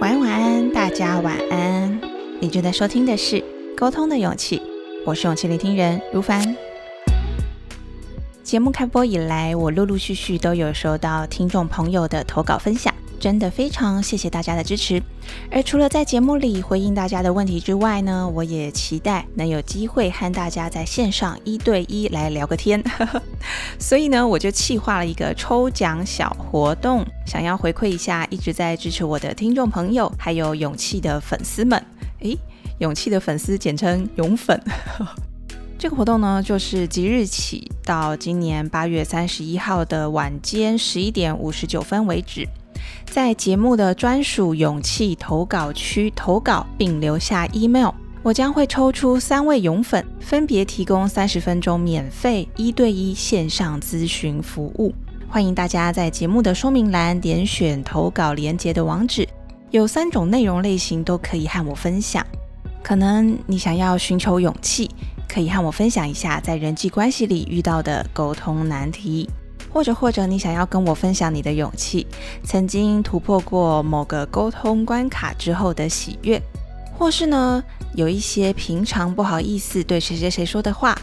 晚安，晚安，大家晚安。你正在收听的是《沟通的勇气》，我是勇气聆听人如凡。节目开播以来，我陆陆续续都有收到听众朋友的投稿分享。真的非常谢谢大家的支持。而除了在节目里回应大家的问题之外呢，我也期待能有机会和大家在线上一对一来聊个天。所以呢，我就计划了一个抽奖小活动，想要回馈一下一直在支持我的听众朋友，还有勇气的粉丝们。诶，勇气的粉丝简称勇粉。这个活动呢，就是即日起到今年八月三十一号的晚间十一点五十九分为止。在节目的专属勇气投稿区投稿，并留下 email，我将会抽出三位勇粉，分别提供三十分钟免费一对一线上咨询服务。欢迎大家在节目的说明栏点选投稿连接的网址，有三种内容类型都可以和我分享。可能你想要寻求勇气，可以和我分享一下在人际关系里遇到的沟通难题。或者或者你想要跟我分享你的勇气，曾经突破过某个沟通关卡之后的喜悦，或是呢有一些平常不好意思对谁谁谁说的话，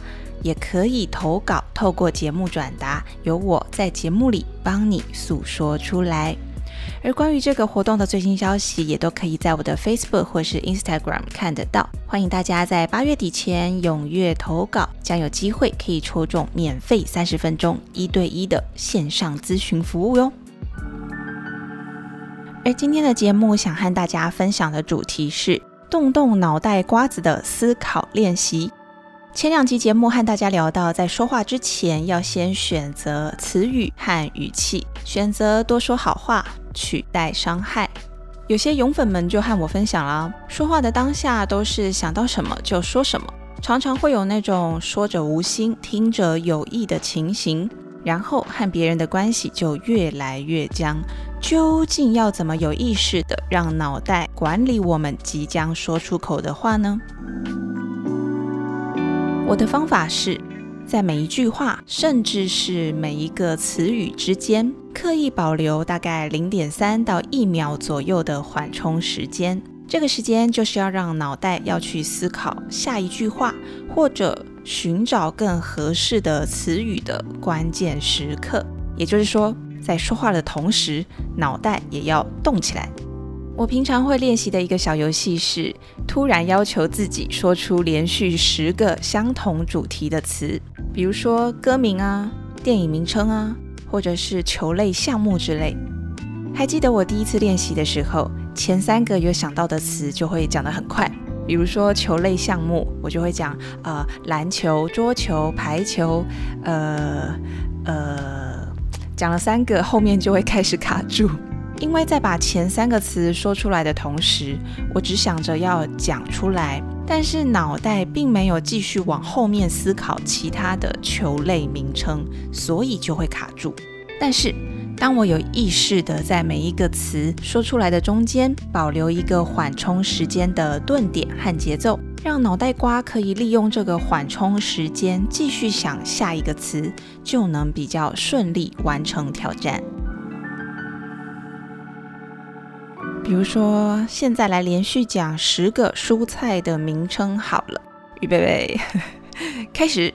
也可以投稿，透过节目转达，由我在节目里帮你诉说出来。而关于这个活动的最新消息，也都可以在我的 Facebook 或是 Instagram 看得到。欢迎大家在八月底前踊跃投稿，将有机会可以抽中免费三十分钟一对一的线上咨询服务哟。而今天的节目想和大家分享的主题是动动脑袋瓜子的思考练习。前两集节目和大家聊到，在说话之前要先选择词语和语气，选择多说好话，取代伤害。有些勇粉们就和我分享了，说话的当下都是想到什么就说什么，常常会有那种说者无心，听者有意的情形，然后和别人的关系就越来越僵。究竟要怎么有意识的让脑袋管理我们即将说出口的话呢？我的方法是在每一句话，甚至是每一个词语之间，刻意保留大概零点三到一秒左右的缓冲时间。这个时间就是要让脑袋要去思考下一句话，或者寻找更合适的词语的关键时刻。也就是说，在说话的同时，脑袋也要动起来。我平常会练习的一个小游戏是，突然要求自己说出连续十个相同主题的词，比如说歌名啊、电影名称啊，或者是球类项目之类。还记得我第一次练习的时候，前三个有想到的词就会讲得很快，比如说球类项目，我就会讲呃篮球、桌球、排球，呃呃，讲了三个，后面就会开始卡住。因为在把前三个词说出来的同时，我只想着要讲出来，但是脑袋并没有继续往后面思考其他的球类名称，所以就会卡住。但是当我有意识的在每一个词说出来的中间保留一个缓冲时间的顿点和节奏，让脑袋瓜可以利用这个缓冲时间继续想下一个词，就能比较顺利完成挑战。比如说，现在来连续讲十个蔬菜的名称好了，预备备，开始。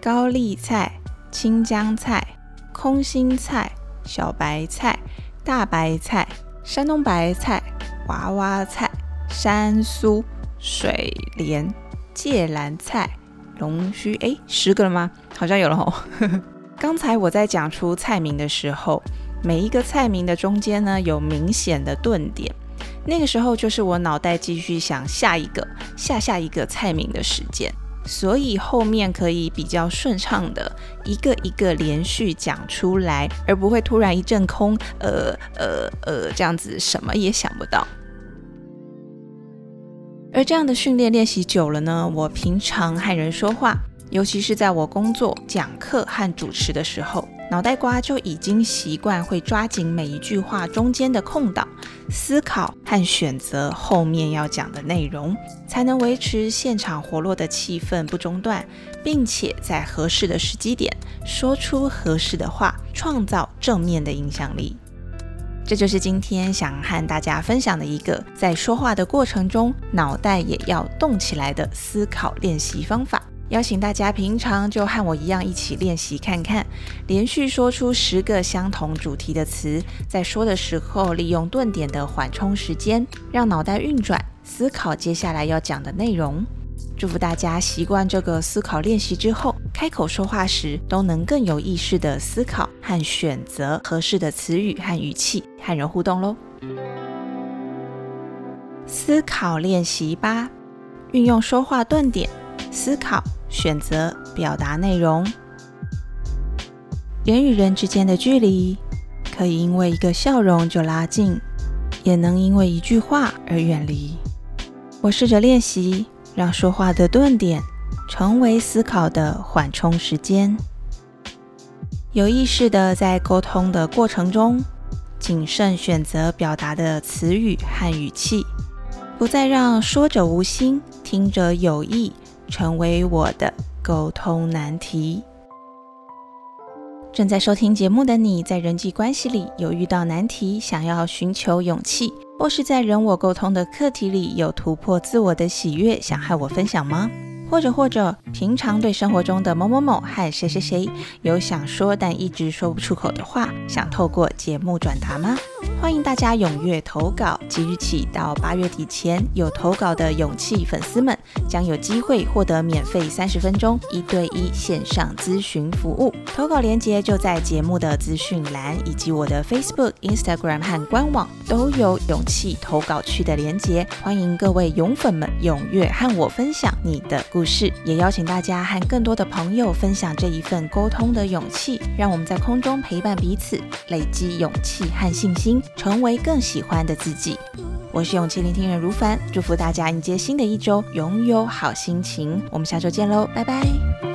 高丽菜、青江菜、空心菜、小白菜、大白菜、山东白菜、娃娃菜、山苏、水莲、芥蓝菜、龙须。哎，十个了吗？好像有了哦。刚才我在讲出菜名的时候。每一个菜名的中间呢，有明显的顿点，那个时候就是我脑袋继续想下一个、下下一个菜名的时间，所以后面可以比较顺畅的一个一个连续讲出来，而不会突然一阵空，呃呃呃，这样子什么也想不到。而这样的训练练习久了呢，我平常和人说话，尤其是在我工作、讲课和主持的时候。脑袋瓜就已经习惯会抓紧每一句话中间的空档，思考和选择后面要讲的内容，才能维持现场活络的气氛不中断，并且在合适的时机点说出合适的话，创造正面的影响力。这就是今天想和大家分享的一个在说话的过程中脑袋也要动起来的思考练习方法。邀请大家平常就和我一样一起练习看看，连续说出十个相同主题的词，在说的时候利用顿点的缓冲时间，让脑袋运转，思考接下来要讲的内容。祝福大家习惯这个思考练习之后，开口说话时都能更有意识的思考和选择合适的词语和语气和人互动喽。思考练习八，运用说话顿点思考、选择、表达内容。人与人之间的距离，可以因为一个笑容就拉近，也能因为一句话而远离。我试着练习。让说话的顿点成为思考的缓冲时间，有意识的在沟通的过程中，谨慎选择表达的词语和语气，不再让说者无心，听者有意成为我的沟通难题。正在收听节目的你，在人际关系里有遇到难题，想要寻求勇气？或是在人我沟通的课题里有突破自我的喜悦，想和我分享吗？或者或者，平常对生活中的某某某和谁谁谁有想说但一直说不出口的话，想透过节目转达吗？欢迎大家踊跃投稿，即日起到八月底前有投稿的勇气粉丝们，将有机会获得免费三十分钟一对一线上咨询服务。投稿链接就在节目的资讯栏，以及我的 Facebook、Instagram 和官网都有勇气投稿区的连接。欢迎各位勇粉们踊跃和我分享你的故事，也邀请请大家和更多的朋友分享这一份沟通的勇气，让我们在空中陪伴彼此，累积勇气和信心。成为更喜欢的自己。我是勇气聆听人如凡，祝福大家迎接新的一周，拥有好心情。我们下周见喽，拜拜。